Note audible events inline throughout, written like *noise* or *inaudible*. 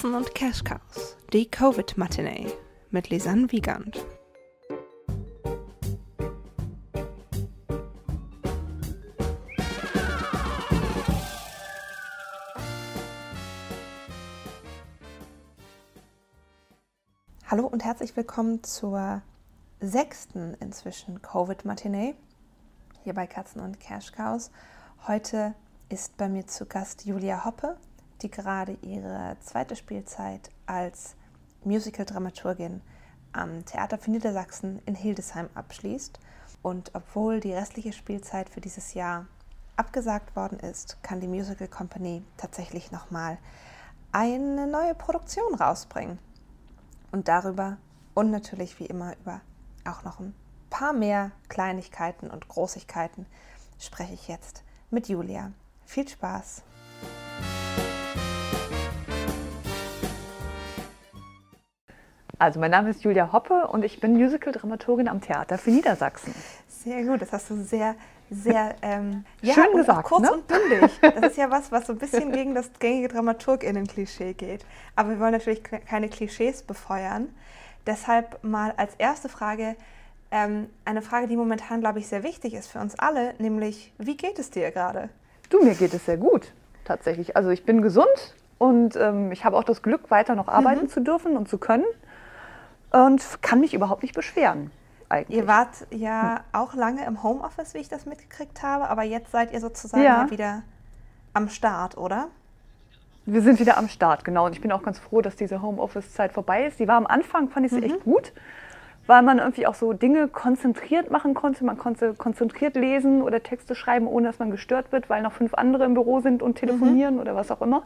Katzen und Cash Cows, die Covid-Matinee mit Lisanne Wiegand. Hallo und herzlich willkommen zur sechsten inzwischen Covid-Matinee hier bei Katzen und Cash Cows. Heute ist bei mir zu Gast Julia Hoppe, die gerade ihre zweite Spielzeit als Musical-Dramaturgin am Theater für Niedersachsen in Hildesheim abschließt. Und obwohl die restliche Spielzeit für dieses Jahr abgesagt worden ist, kann die Musical Company tatsächlich nochmal eine neue Produktion rausbringen. Und darüber und natürlich wie immer über auch noch ein paar mehr Kleinigkeiten und Großigkeiten spreche ich jetzt mit Julia. Viel Spaß! Also mein Name ist Julia Hoppe und ich bin Musical-Dramaturgin am Theater für Niedersachsen. Sehr gut, das hast du sehr, sehr ähm, *laughs* ja, schön gesagt. kurz ne? und bündig. Das ist ja was, was so ein bisschen gegen das gängige DramaturgInnen-Klischee geht. Aber wir wollen natürlich keine Klischees befeuern. Deshalb mal als erste Frage ähm, eine Frage, die momentan, glaube ich, sehr wichtig ist für uns alle, nämlich, wie geht es dir gerade? Du, mir geht es sehr gut, tatsächlich. Also ich bin gesund und ähm, ich habe auch das Glück, weiter noch arbeiten mhm. zu dürfen und zu können und kann mich überhaupt nicht beschweren. Eigentlich. Ihr wart ja hm. auch lange im Homeoffice, wie ich das mitgekriegt habe, aber jetzt seid ihr sozusagen ja. ja wieder am Start, oder? Wir sind wieder am Start, genau. Und ich bin auch ganz froh, dass diese Homeoffice-Zeit vorbei ist. Die war am Anfang, fand ich sie mhm. echt gut, weil man irgendwie auch so Dinge konzentriert machen konnte. Man konnte konzentriert lesen oder Texte schreiben, ohne dass man gestört wird, weil noch fünf andere im Büro sind und telefonieren mhm. oder was auch immer.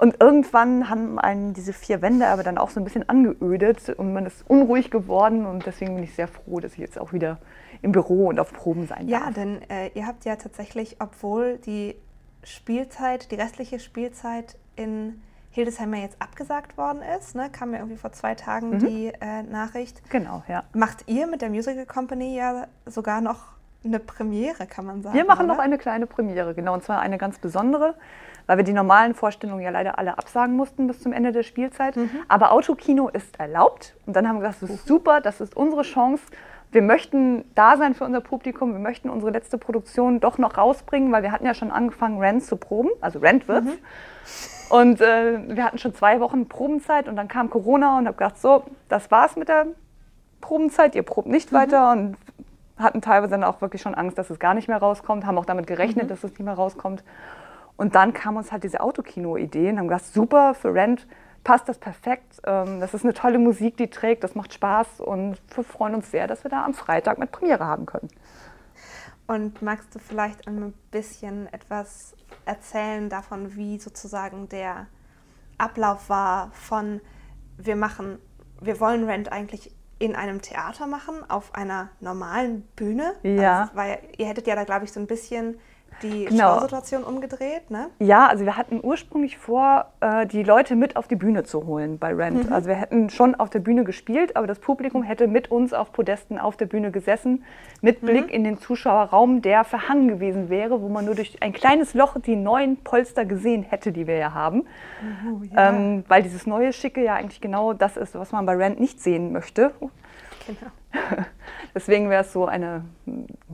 Und irgendwann haben einen diese vier Wände aber dann auch so ein bisschen angeödet und man ist unruhig geworden und deswegen bin ich sehr froh, dass ich jetzt auch wieder im Büro und auf Proben sein darf. Ja, denn äh, ihr habt ja tatsächlich, obwohl die Spielzeit, die restliche Spielzeit in Hildesheim ja jetzt abgesagt worden ist, ne, kam ja irgendwie vor zwei Tagen mhm. die äh, Nachricht. Genau, ja. Macht ihr mit der Musical Company ja sogar noch eine Premiere, kann man sagen. Wir machen oder? noch eine kleine Premiere, genau, und zwar eine ganz besondere weil wir die normalen Vorstellungen ja leider alle absagen mussten bis zum Ende der Spielzeit. Mhm. Aber Autokino ist erlaubt. Und dann haben wir gesagt, das ist super, das ist unsere Chance. Wir möchten da sein für unser Publikum, wir möchten unsere letzte Produktion doch noch rausbringen, weil wir hatten ja schon angefangen, Rent zu proben, also Rent wird's. Mhm. Und äh, wir hatten schon zwei Wochen Probenzeit und dann kam Corona und habe gedacht, so, das war's mit der Probenzeit, ihr probt nicht mhm. weiter und hatten teilweise dann auch wirklich schon Angst, dass es gar nicht mehr rauskommt, haben auch damit gerechnet, mhm. dass es nicht mehr rauskommt. Und dann kam uns halt diese Autokino-Idee und haben gesagt, super, für Rent passt das perfekt. Ähm, das ist eine tolle Musik, die trägt, das macht Spaß und wir freuen uns sehr, dass wir da am Freitag mit Premiere haben können. Und magst du vielleicht ein bisschen etwas erzählen davon, wie sozusagen der Ablauf war von wir machen, wir wollen Rent eigentlich in einem Theater machen, auf einer normalen Bühne? Ja. Also, weil ihr hättet ja da, glaube ich, so ein bisschen die genau. Show-Situation umgedreht, ne? Ja, also wir hatten ursprünglich vor, äh, die Leute mit auf die Bühne zu holen bei Rent. Mhm. Also wir hätten schon auf der Bühne gespielt, aber das Publikum hätte mit uns auf Podesten auf der Bühne gesessen, mit mhm. Blick in den Zuschauerraum, der verhangen gewesen wäre, wo man nur durch ein kleines Loch die neuen Polster gesehen hätte, die wir ja haben. Oh, ja. Ähm, weil dieses neue Schicke ja eigentlich genau das ist, was man bei Rent nicht sehen möchte. Genau. *laughs* Deswegen wäre es so eine,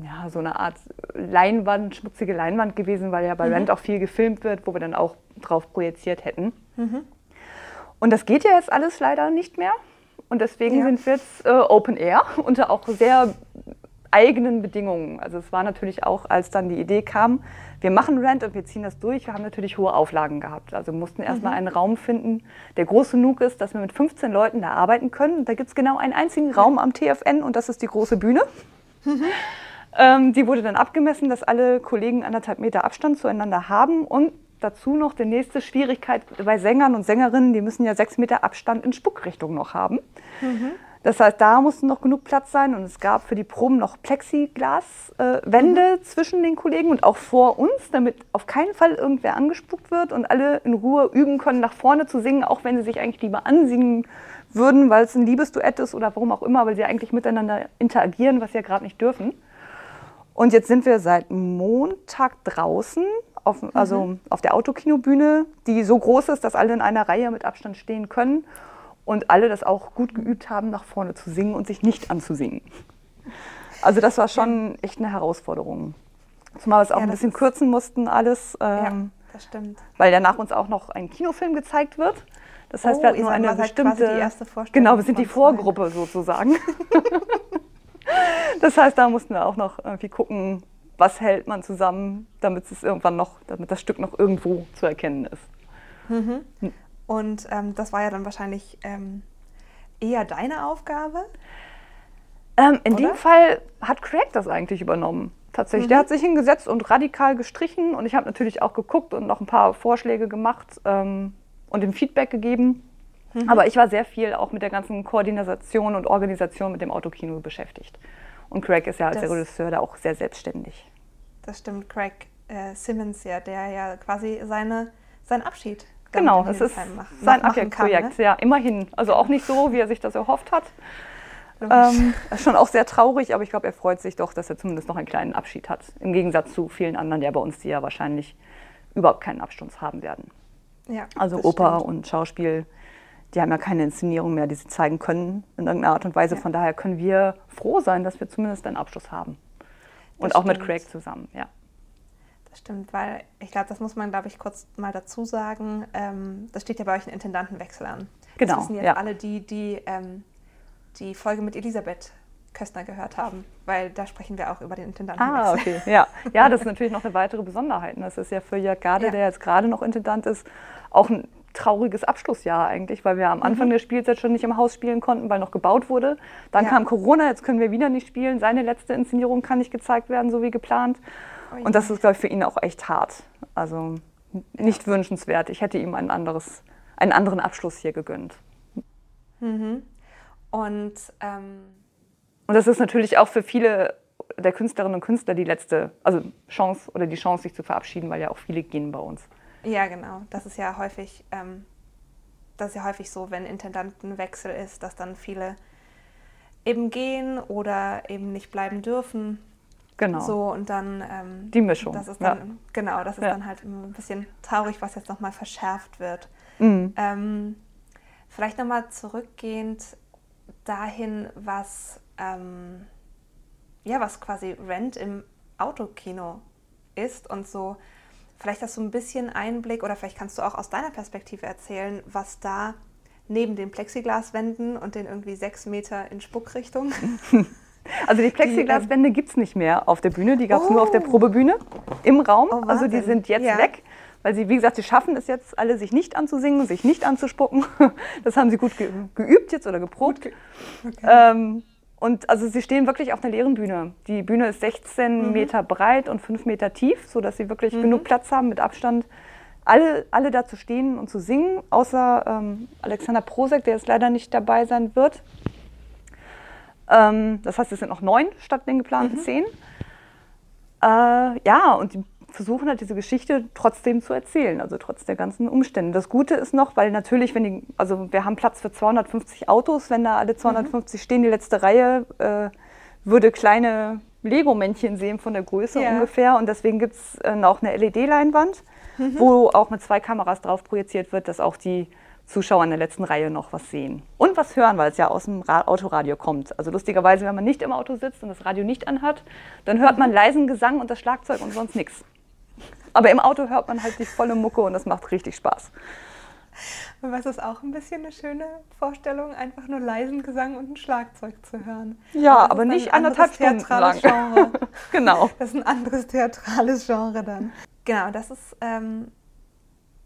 ja, so eine Art Leinwand, schmutzige Leinwand gewesen, weil ja bei mhm. Rent auch viel gefilmt wird, wo wir dann auch drauf projiziert hätten. Mhm. Und das geht ja jetzt alles leider nicht mehr. Und deswegen ja. sind wir jetzt äh, Open Air *laughs* unter auch sehr eigenen Bedingungen. Also es war natürlich auch, als dann die Idee kam, wir machen Rent und wir ziehen das durch. Wir haben natürlich hohe Auflagen gehabt. Also wir mussten erstmal mhm. einen Raum finden, der groß genug ist, dass wir mit 15 Leuten da arbeiten können. Da gibt es genau einen einzigen Raum am TFN und das ist die große Bühne. Mhm. Ähm, die wurde dann abgemessen, dass alle Kollegen anderthalb Meter Abstand zueinander haben und dazu noch die nächste Schwierigkeit bei Sängern und Sängerinnen, die müssen ja sechs Meter Abstand in Spuckrichtung noch haben. Mhm. Das heißt, da musste noch genug Platz sein und es gab für die Proben noch Plexiglaswände äh, mhm. zwischen den Kollegen und auch vor uns, damit auf keinen Fall irgendwer angespuckt wird und alle in Ruhe üben können, nach vorne zu singen, auch wenn sie sich eigentlich lieber ansingen würden, weil es ein Liebesduett ist oder warum auch immer, weil sie eigentlich miteinander interagieren, was sie ja gerade nicht dürfen. Und jetzt sind wir seit Montag draußen auf, also mhm. auf der Autokinobühne, die so groß ist, dass alle in einer Reihe mit Abstand stehen können und alle das auch gut geübt haben, nach vorne zu singen und sich nicht anzusingen. Also das war schon echt eine Herausforderung. Zumal wir es auch ja, ein bisschen kürzen mussten alles. Ähm, ja, das stimmt. Weil ja nach uns auch noch ein Kinofilm gezeigt wird. Das heißt, oh, wir hatten nur eine bestimmte. Die erste genau, wir sind die Vorgruppe sozusagen. *laughs* *laughs* das heißt, da mussten wir auch noch irgendwie gucken, was hält man zusammen, damit es irgendwann noch, damit das Stück noch irgendwo zu erkennen ist. Mhm. Hm. Und ähm, das war ja dann wahrscheinlich ähm, eher deine Aufgabe. Ähm, in Oder? dem Fall hat Craig das eigentlich übernommen. Tatsächlich. Mhm. Der hat sich hingesetzt und radikal gestrichen und ich habe natürlich auch geguckt und noch ein paar Vorschläge gemacht ähm, und ihm Feedback gegeben. Mhm. Aber ich war sehr viel auch mit der ganzen Koordination und Organisation mit dem Autokino beschäftigt. Und Craig ist ja als das, Regisseur da auch sehr selbstständig. Das stimmt, Craig äh, Simmons, ja, der ja quasi seine, seinen Abschied Genau, es ist mach, sein Abjagdprojekt, ne? ja, immerhin. Also auch nicht so, wie er sich das erhofft hat. Ähm, *laughs* ist schon auch sehr traurig, aber ich glaube, er freut sich doch, dass er zumindest noch einen kleinen Abschied hat. Im Gegensatz zu vielen anderen ja bei uns, die ja wahrscheinlich überhaupt keinen Abstunz haben werden. Ja, also Oper stimmt. und Schauspiel, die haben ja keine Inszenierung mehr, die sie zeigen können in irgendeiner Art und Weise. Ja. Von daher können wir froh sein, dass wir zumindest einen Abschluss haben. Und das auch stimmt. mit Craig zusammen, ja. Das stimmt, weil ich glaube, das muss man, glaube ich, kurz mal dazu sagen. Ähm, das steht ja bei euch ein Intendantenwechsel an. Genau. Das wissen jetzt ja. alle die, die ähm, die Folge mit Elisabeth Köstner gehört haben, weil da sprechen wir auch über den Intendanten. Ah, okay. Ja. ja, das ist natürlich noch eine weitere Besonderheit. Das ist ja für Jörg Gade, ja. der jetzt gerade noch Intendant ist, auch ein trauriges Abschlussjahr eigentlich, weil wir am Anfang mhm. der Spielzeit schon nicht im Haus spielen konnten, weil noch gebaut wurde. Dann ja. kam Corona, jetzt können wir wieder nicht spielen. Seine letzte Inszenierung kann nicht gezeigt werden, so wie geplant. Oh Und das ist, glaube ich, für ihn auch echt hart. Also nicht ja. wünschenswert. Ich hätte ihm ein anderes, einen anderen Abschluss hier gegönnt. Mhm. Und, ähm und das ist natürlich auch für viele der Künstlerinnen und Künstler die letzte, also Chance oder die Chance, sich zu verabschieden, weil ja auch viele gehen bei uns. Ja, genau. Das ist ja häufig, ähm, das ist ja häufig so, wenn Intendantenwechsel ist, dass dann viele eben gehen oder eben nicht bleiben dürfen. Genau. So und dann ähm, die Mischung. Das ist dann, ja. Genau, das ist ja. dann halt ein bisschen traurig, was jetzt nochmal verschärft wird. Mhm. Ähm, vielleicht nochmal zurückgehend dahin, was, ähm, ja, was quasi Rent im Autokino ist und so. Vielleicht hast du ein bisschen Einblick oder vielleicht kannst du auch aus deiner Perspektive erzählen, was da neben den Plexiglaswänden und den irgendwie sechs Meter in Spuckrichtung. *laughs* Also die Plexiglaswände ähm, gibt es nicht mehr auf der Bühne, die gab es oh. nur auf der oh. Probebühne im Raum. Oh, also die sind jetzt ja. weg weil sie, wie gesagt, sie schaffen es jetzt alle, sich nicht anzusingen, sich nicht anzuspucken. *laughs* Das haben sie gut geübt jetzt oder geprobt. Okay. Ähm, und also sie stehen wirklich auf einer leeren Bühne. Die Bühne ist 16 mhm. Meter breit und 5 Meter tief, sodass sie wirklich mhm. genug Platz haben mit Abstand. Alle, alle da zu stehen und zu singen, außer ähm, Alexander Prosek, der jetzt leider nicht dabei sein wird. Ähm, das heißt, es sind noch neun statt den geplanten mhm. zehn. Äh, ja, und die versuchen halt diese Geschichte trotzdem zu erzählen, also trotz der ganzen Umstände. Das Gute ist noch, weil natürlich, wenn die, also wir haben Platz für 250 Autos, wenn da alle 250 mhm. stehen, die letzte Reihe äh, würde kleine Lego-Männchen sehen von der Größe ja. ungefähr und deswegen gibt es äh, auch eine LED-Leinwand, mhm. wo auch mit zwei Kameras drauf projiziert wird, dass auch die Zuschauer in der letzten Reihe noch was sehen. Und was hören, weil es ja aus dem Ra Autoradio kommt. Also lustigerweise, wenn man nicht im Auto sitzt und das Radio nicht anhat, dann hört man leisen Gesang und das Schlagzeug und sonst nichts. Aber im Auto hört man halt die volle Mucke und das macht richtig Spaß. Und was ist auch ein bisschen eine schöne Vorstellung, einfach nur leisen Gesang und ein Schlagzeug zu hören. Ja, aber nicht anderthalb Stunden lang. Genre. *laughs* genau. Das ist ein anderes theatrales Genre dann. Genau, das ist ähm,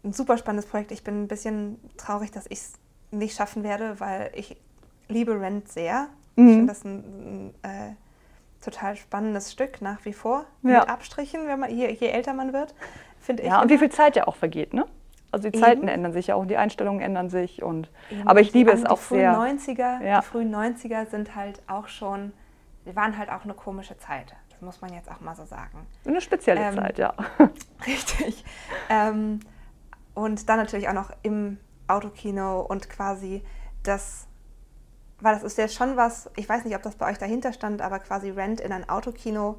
ein super spannendes Projekt. Ich bin ein bisschen traurig, dass ich es nicht schaffen werde, weil ich liebe Rent sehr. Mhm. Ich finde das ein, ein äh, total spannendes Stück nach wie vor. Ja. Mit Abstrichen, wenn man, je, je älter man wird, finde ich. Ja, und wie viel Zeit ja auch vergeht, ne? Also die Eben. Zeiten ändern sich ja auch, die Einstellungen ändern sich. Und, aber ich liebe es auch die sehr. 90er, ja. Die frühen 90er sind halt auch schon, die waren halt auch eine komische Zeit. Das muss man jetzt auch mal so sagen. Eine spezielle ähm, Zeit, ja. *laughs* Richtig. Ähm, und dann natürlich auch noch im Autokino und quasi das weil das ist ja schon was, ich weiß nicht, ob das bei euch dahinter stand, aber quasi Rent in ein Autokino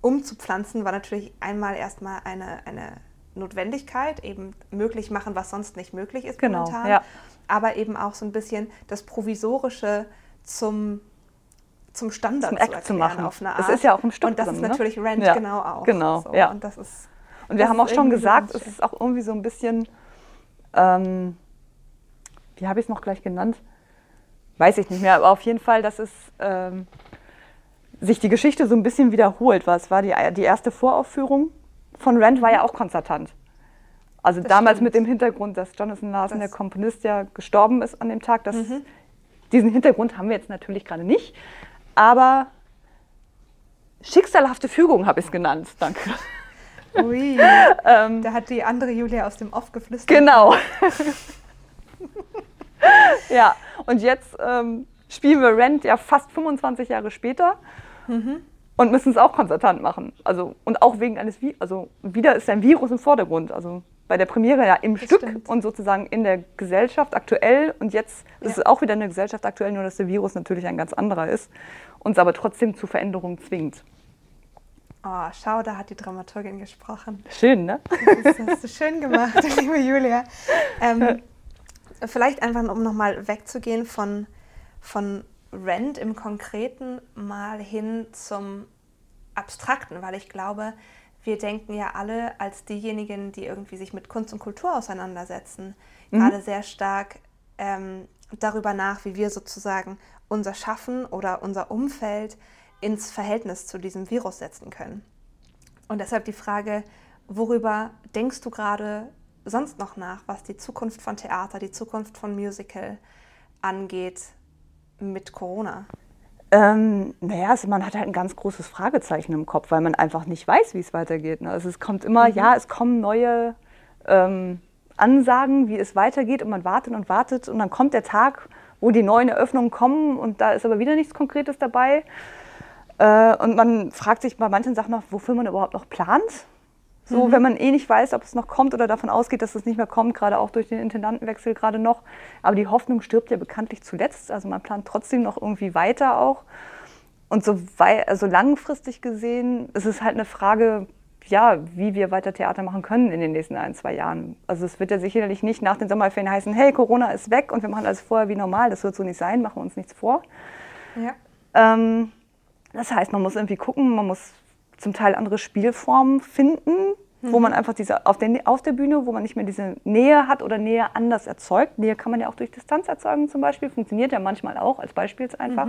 umzupflanzen war natürlich einmal erstmal eine, eine Notwendigkeit, eben möglich machen, was sonst nicht möglich ist Genau, momentan. ja. Aber eben auch so ein bisschen das Provisorische zum, zum Standard Zum zu zu machen. auf eine Art. Das ist ja auch im Stück Und das drin, ist ne? natürlich Rent Ja, genau auch. genau, So, ja. Und das ist Und wir haben auch schon gesagt, es ist auch irgendwie so ein bisschen, ähm, wie habe ich es noch gleich genannt? Weiß ich nicht mehr, aber auf jeden Fall, dass es ähm, sich die Geschichte so ein bisschen wiederholt. Weil es war die, die erste Voraufführung von Rent war ja auch konzertant. Also Das damals stimmt. mit dem Hintergrund, dass Jonathan Larson, Das- der Komponist, ja gestorben ist an dem Tag. Das, Mhm. Diesen Hintergrund haben wir jetzt natürlich gerade nicht. Aber schicksalhafte Fügung habe ich es genannt. Danke. Ui, *laughs* Ähm, da hat die andere Julia aus dem Off geflüstert. Genau. *laughs* *laughs* ja, und jetzt ähm, spielen wir Rent ja fast 25 Jahre später und müssen es auch konzertant machen. Also, und auch wegen eines, Vi also wieder ist ein Virus im Vordergrund. Also bei der Premiere ja im Das Stück stimmt. und sozusagen in der Gesellschaft aktuell. Und jetzt ist Ja. es auch wieder in der Gesellschaft aktuell, nur dass der Virus natürlich ein ganz anderer ist. Uns aber trotzdem zu Veränderungen zwingt. Oh, schau, da hat die Dramaturgin gesprochen. Schön, ne? Das hast du schön gemacht, *laughs* liebe Julia. Ähm, *laughs* vielleicht einfach, um nochmal wegzugehen von, von Rent im Konkreten mal hin zum Abstrakten, weil ich glaube, wir denken ja alle als diejenigen, die irgendwie sich mit Kunst und Kultur auseinandersetzen, gerade sehr stark ähm, darüber nach, wie wir sozusagen unser Schaffen oder unser Umfeld ins Verhältnis zu diesem Virus setzen können. Und deshalb die Frage, worüber denkst du gerade sonst noch nach, was die Zukunft von Theater, die Zukunft von Musical angeht mit Corona? Ähm, naja, also man hat halt ein ganz großes Fragezeichen im Kopf, weil man einfach nicht weiß, wie es weitergeht. Ne? Also es kommt immer, ja, es kommen neue ähm, Ansagen, wie es weitergeht und man wartet und wartet und dann kommt der Tag, wo die neuen Eröffnungen kommen und da ist aber wieder nichts Konkretes dabei. Äh, und man fragt sich bei manchen Sachen noch, wofür man überhaupt noch plant. So, wenn man eh nicht weiß, ob es noch kommt oder davon ausgeht, dass es nicht mehr kommt, gerade auch durch den Intendantenwechsel gerade noch. Aber die Hoffnung stirbt ja bekanntlich zuletzt. Also man plant trotzdem noch irgendwie weiter auch. Und so, also langfristig gesehen ist es halt eine Frage, ja, wie wir weiter Theater machen können in den nächsten ein, zwei Jahren. Also es wird ja sicherlich nicht nach den Sommerferien heißen, hey, Corona ist weg und wir machen alles vorher wie normal. Das wird so nicht sein, machen wir uns nichts vor. Ja. Ähm, das heißt, man muss irgendwie gucken, man muss zum Teil andere Spielformen finden, wo man einfach diese auf der, auf der Bühne, wo man nicht mehr diese Nähe hat oder Nähe anders erzeugt. Nähe kann man ja auch durch Distanz erzeugen zum Beispiel, funktioniert ja manchmal auch als Beispiel jetzt einfach.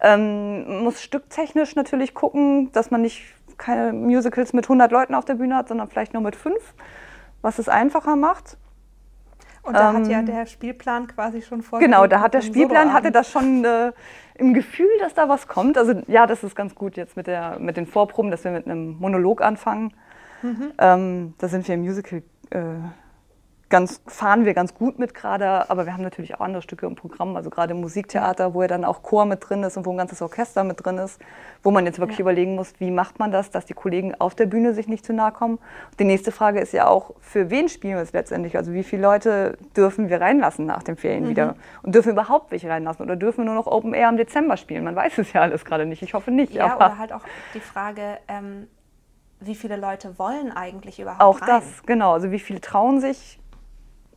Ähm, man muss stücktechnisch natürlich gucken, dass man nicht keine Musicals mit 100 Leuten auf der Bühne hat, sondern vielleicht nur mit fünf, was es einfacher macht. Und da hat Ähm, ja der Spielplan quasi schon vorgelegt. Genau, da hat der Spielplan hatte das schon äh, im Gefühl, dass da was kommt. Also ja, das ist ganz gut jetzt mit, der, mit den Vorproben, dass wir mit einem Monolog anfangen. Ähm, da sind wir im Musical äh, ganz, fahren wir ganz gut mit gerade, aber wir haben natürlich auch andere Stücke im Programm, also gerade im Musiktheater, wo ja dann auch Chor mit drin ist und wo ein ganzes Orchester mit drin ist, wo man jetzt wirklich Ja. überlegen muss, wie macht man das, dass die Kollegen auf der Bühne sich nicht zu nahe kommen. Die nächste Frage ist ja auch, für wen spielen wir es letztendlich? Also wie viele Leute dürfen wir reinlassen nach den Ferien wieder? Und dürfen wir überhaupt welche reinlassen? Oder dürfen wir nur noch Open Air im Dezember spielen? Man weiß es ja alles gerade nicht. Ich hoffe nicht. Ja, aber oder halt auch die Frage, ähm, wie viele Leute wollen eigentlich überhaupt Auch rein? das, genau. Also wie viele trauen sich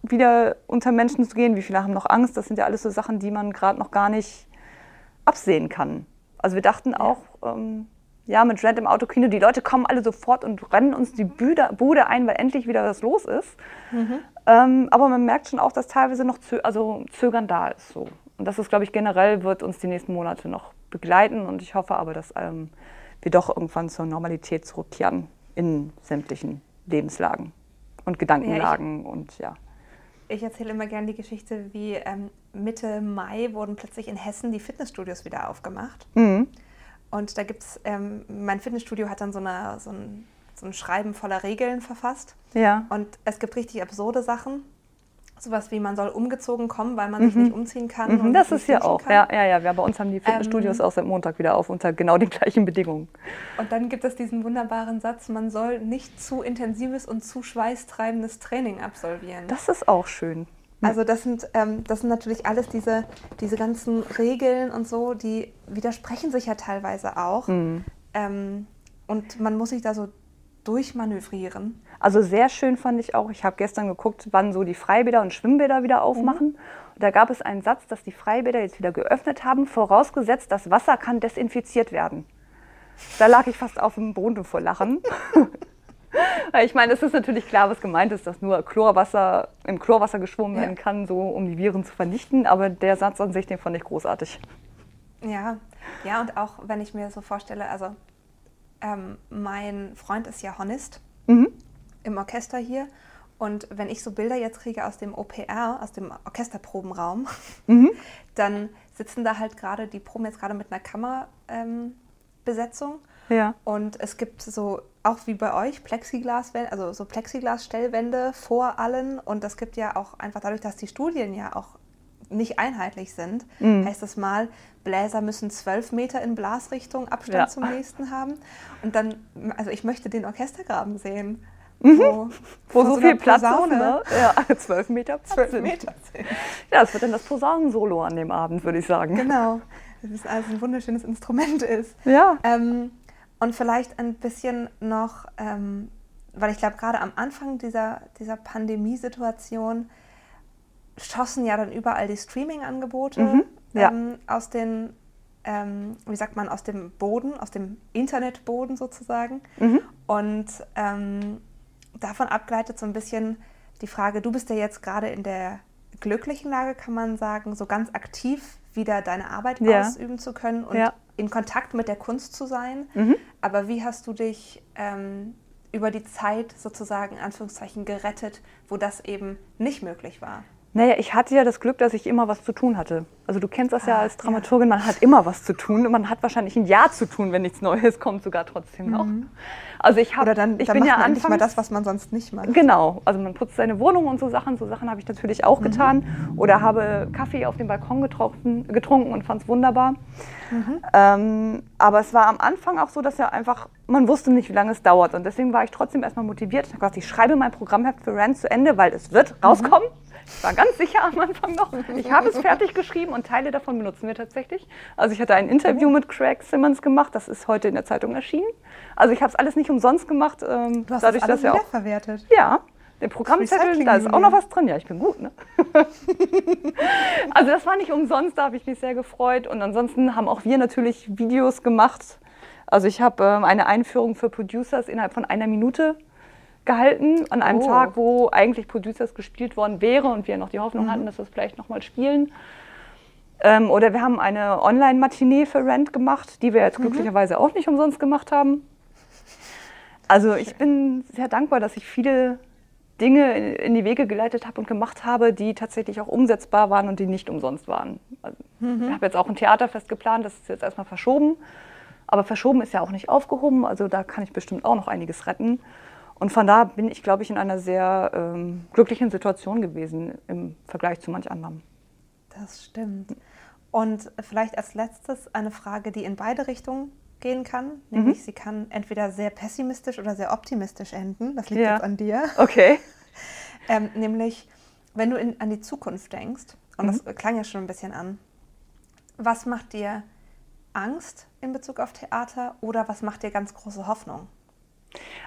wieder unter Menschen zu gehen, wie viele haben noch Angst. Das sind ja alles so Sachen, die man gerade noch gar nicht absehen kann. Also wir dachten auch, ähm, ja, mit Rent im Autokino, die Leute kommen alle sofort und rennen uns die Bude, Bude ein, weil endlich wieder was los ist. Ähm, aber man merkt schon auch, dass teilweise noch zö also Zögern da ist. So. Und das ist, glaube ich, generell wird uns die nächsten Monate noch begleiten. Und ich hoffe aber, dass ähm, wir doch irgendwann zur Normalität zurückkehren in sämtlichen Lebenslagen und Gedankenlagen und ja. Ich erzähle immer gerne die Geschichte, wie ähm, Mitte Mai wurden plötzlich in Hessen die Fitnessstudios wieder aufgemacht. Mhm. Und da gibt es, ähm, mein Fitnessstudio hat dann so, eine, so, ein, so ein Schreiben voller Regeln verfasst. Ja. Und es gibt richtig absurde Sachen. Sowas wie, man soll umgezogen kommen, weil man sich nicht umziehen kann. Mhm, und das ist ja auch. kann. Ja, ja, ja. Wir, bei uns haben die Fitnessstudios auch seit Montag wieder auf unter genau den gleichen Bedingungen. Und dann gibt es diesen wunderbaren Satz, man soll nicht zu intensives und zu schweißtreibendes Training absolvieren. Das ist auch schön. Also das sind, ähm, das sind natürlich alles diese, diese ganzen Regeln und so, die widersprechen sich ja teilweise auch. Mhm. Ähm, Und man muss sich da so durchmanövrieren. Also sehr schön fand ich auch, ich habe gestern geguckt, wann so die Freibäder und Schwimmbäder wieder aufmachen. Mhm. Da gab es einen Satz, dass die Freibäder jetzt wieder geöffnet haben, vorausgesetzt, das Wasser kann desinfiziert werden. Da lag ich fast auf dem Boden vor Lachen. *laughs* ich meine, es ist natürlich klar, was gemeint ist, dass nur Chlorwasser im Chlorwasser geschwommen werden kann, so um die Viren zu vernichten. Aber der Satz an sich, den fand ich großartig. Ja, ja, und auch wenn ich mir so vorstelle, also ähm, mein Freund ist ja Hornist mhm. Im Orchester hier. Und wenn ich so Bilder jetzt kriege aus dem OPR, aus dem Orchesterprobenraum, mhm. *laughs* dann sitzen da halt gerade, die proben jetzt gerade mit einer Kammerbesetzung. Ähm, ja. Und es gibt so, auch wie bei euch, Plexiglas, also so Plexiglasstellwände vor allen. Und es gibt ja auch einfach dadurch, dass die Studien ja auch nicht einheitlich sind, mhm. heißt das mal, Bläser müssen zwölf Meter in Blasrichtung Abstand ja. zum nächsten haben. Und dann, also ich möchte den Orchestergraben sehen. Mhm. Wo, wo so, so viel Platz ist, ne? Ja, *laughs* zwölf Meter Platz. Zwölf Meter. Ja, das wird dann das Posaunensolo an dem Abend, würde ich sagen. Genau. Das ist also ein wunderschönes Instrument ist. Ja. Ähm, und vielleicht ein bisschen noch, ähm, weil ich glaube, gerade am Anfang dieser, dieser Pandemiesituation schossen ja dann überall die Streaming-Angebote mhm, ja. ähm, aus den, ähm, wie sagt man, aus dem Boden, aus dem Internetboden sozusagen. Mhm. Und ähm, davon abgeleitet so ein bisschen die Frage, du bist ja jetzt gerade in der glücklichen Lage, kann man sagen, so ganz aktiv wieder deine Arbeit ja. ausüben zu können und ja. in Kontakt mit der Kunst zu sein. Mhm. Aber wie hast du dich ähm, über die Zeit sozusagen, in Anführungszeichen, gerettet, wo das eben nicht möglich war? Naja, ich hatte ja das Glück, dass ich immer was zu tun hatte. Also du kennst das ah, ja als Dramaturgin, man hat immer was zu tun und man hat wahrscheinlich ein Jahr zu tun, wenn nichts Neues kommt, sogar trotzdem noch. Mhm. Also ich habe, dann, ich dann bin ja anfangs, mal das, was man sonst nicht macht. Genau, also man putzt seine Wohnung und so Sachen. So Sachen habe ich natürlich auch mhm. getan oder habe Kaffee auf dem Balkon getrunken, getrunken und fand es wunderbar. Mhm. Ähm, aber es war am Anfang auch so, dass ja einfach man wusste nicht, wie lange es dauert und deswegen war ich trotzdem erstmal motiviert. Ich habe gesagt, ich schreibe mein Programmheft für Rand zu Ende, weil es wird mhm. rauskommen. Ich war ganz sicher am Anfang noch. Ich habe es fertig geschrieben und Teile davon benutzen wir tatsächlich. Also ich hatte ein Interview mit Craig Simmons gemacht, das ist heute in der Zeitung erschienen. Also ich habe es alles nicht umsonst gemacht. Ähm, du hast dadurch, das alles dass wiederverwertet. Ja, den Programmzettel, da ist auch noch was drin. Ja, ich bin gut, ne? *laughs* also das war nicht umsonst, da habe ich mich sehr gefreut. Und ansonsten haben auch wir natürlich Videos gemacht. Also ich habe ähm, eine Einführung für Producers innerhalb von einer Minute gehalten, an einem oh. Tag, wo eigentlich Producers gespielt worden wäre und wir noch die Hoffnung mhm. hatten, dass wir es vielleicht nochmal spielen. Ähm, oder wir haben eine Online-Matinee für Rent gemacht, die wir jetzt mhm. glücklicherweise auch nicht umsonst gemacht haben. Also ich bin sehr dankbar, dass ich viele Dinge in die Wege geleitet habe und gemacht habe, die tatsächlich auch umsetzbar waren und die nicht umsonst waren. Also mhm. Ich habe jetzt auch ein Theaterfest geplant, das ist jetzt erstmal verschoben. Aber verschoben ist ja auch nicht aufgehoben, also da kann ich bestimmt auch noch einiges retten. Und von da bin ich, glaube ich, in einer sehr ähm, glücklichen Situation gewesen im Vergleich zu manch anderem. Das stimmt. Und vielleicht als letztes eine Frage, die in beide Richtungen gehen kann. Nämlich, mhm. sie kann entweder sehr pessimistisch oder sehr optimistisch enden. Das liegt ja. jetzt an dir. Okay. *laughs* ähm, nämlich, wenn du in, an die Zukunft denkst, und mhm. das klang ja schon ein bisschen an, was macht dir Angst in Bezug auf Theater oder was macht dir ganz große Hoffnung?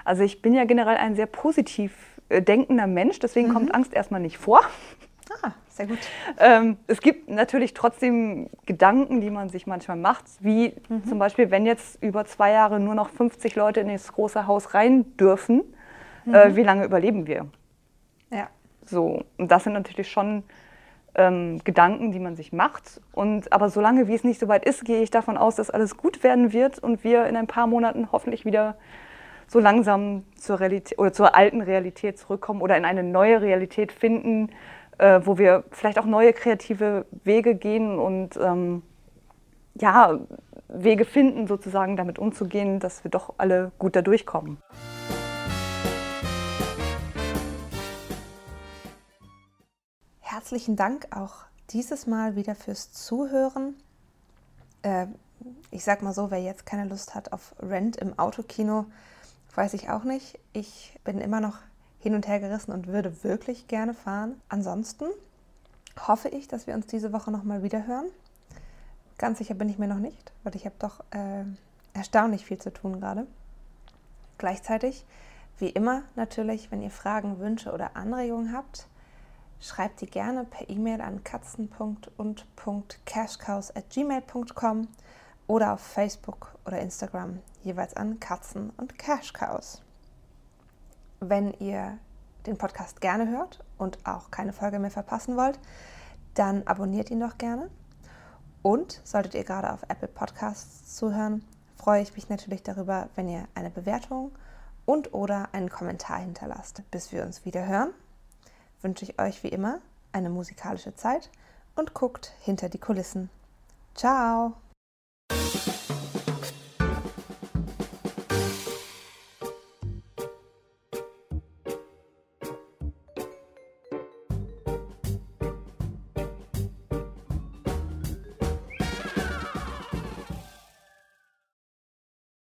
Also ich bin ja generell ein sehr positiv äh, denkender Mensch, deswegen mhm. kommt Angst erstmal nicht vor. Ah, sehr gut. Ähm, es gibt natürlich trotzdem Gedanken, die man sich manchmal macht, wie mhm. zum Beispiel, wenn jetzt über zwei Jahre nur noch 50 Leute in das große Haus rein dürfen, äh, mhm. äh, wie lange überleben wir? Ja. So, und das sind natürlich schon ähm, Gedanken, die man sich macht. Und, aber solange wie es nicht so weit ist, gehe ich davon aus, dass alles gut werden wird und wir in ein paar Monaten hoffentlich wieder so langsam zur, Realität, oder zur alten Realität zurückkommen oder in eine neue Realität finden, äh, wo wir vielleicht auch neue kreative Wege gehen und ähm, ja, Wege finden, sozusagen damit umzugehen, dass wir doch alle gut da durchkommen. Herzlichen Dank auch dieses Mal wieder fürs Zuhören. Äh, ich sag mal so, wer jetzt keine Lust hat auf Rent im Autokino, weiß ich auch nicht. Ich bin immer noch hin und her gerissen und würde wirklich gerne fahren. Ansonsten hoffe ich, dass wir uns diese Woche nochmal wieder hören. Ganz sicher bin ich mir noch nicht, weil ich habe doch äh, erstaunlich viel zu tun gerade. Gleichzeitig, wie immer natürlich, wenn ihr Fragen, Wünsche oder Anregungen habt, schreibt die gerne per E-Mail an katzen.und.cashcows.gmail.com oder auf Facebook oder Instagram jeweils an Katzen und Cashcows. Wenn ihr den Podcast gerne hört und auch keine Folge mehr verpassen wollt, dann abonniert ihn doch gerne. Und solltet ihr gerade auf Apple Podcasts zuhören, freue ich mich natürlich darüber, wenn ihr eine Bewertung und oder einen Kommentar hinterlasst. Bis wir uns wieder hören, wünsche ich euch wie immer eine musikalische Zeit und guckt hinter die Kulissen. Ciao!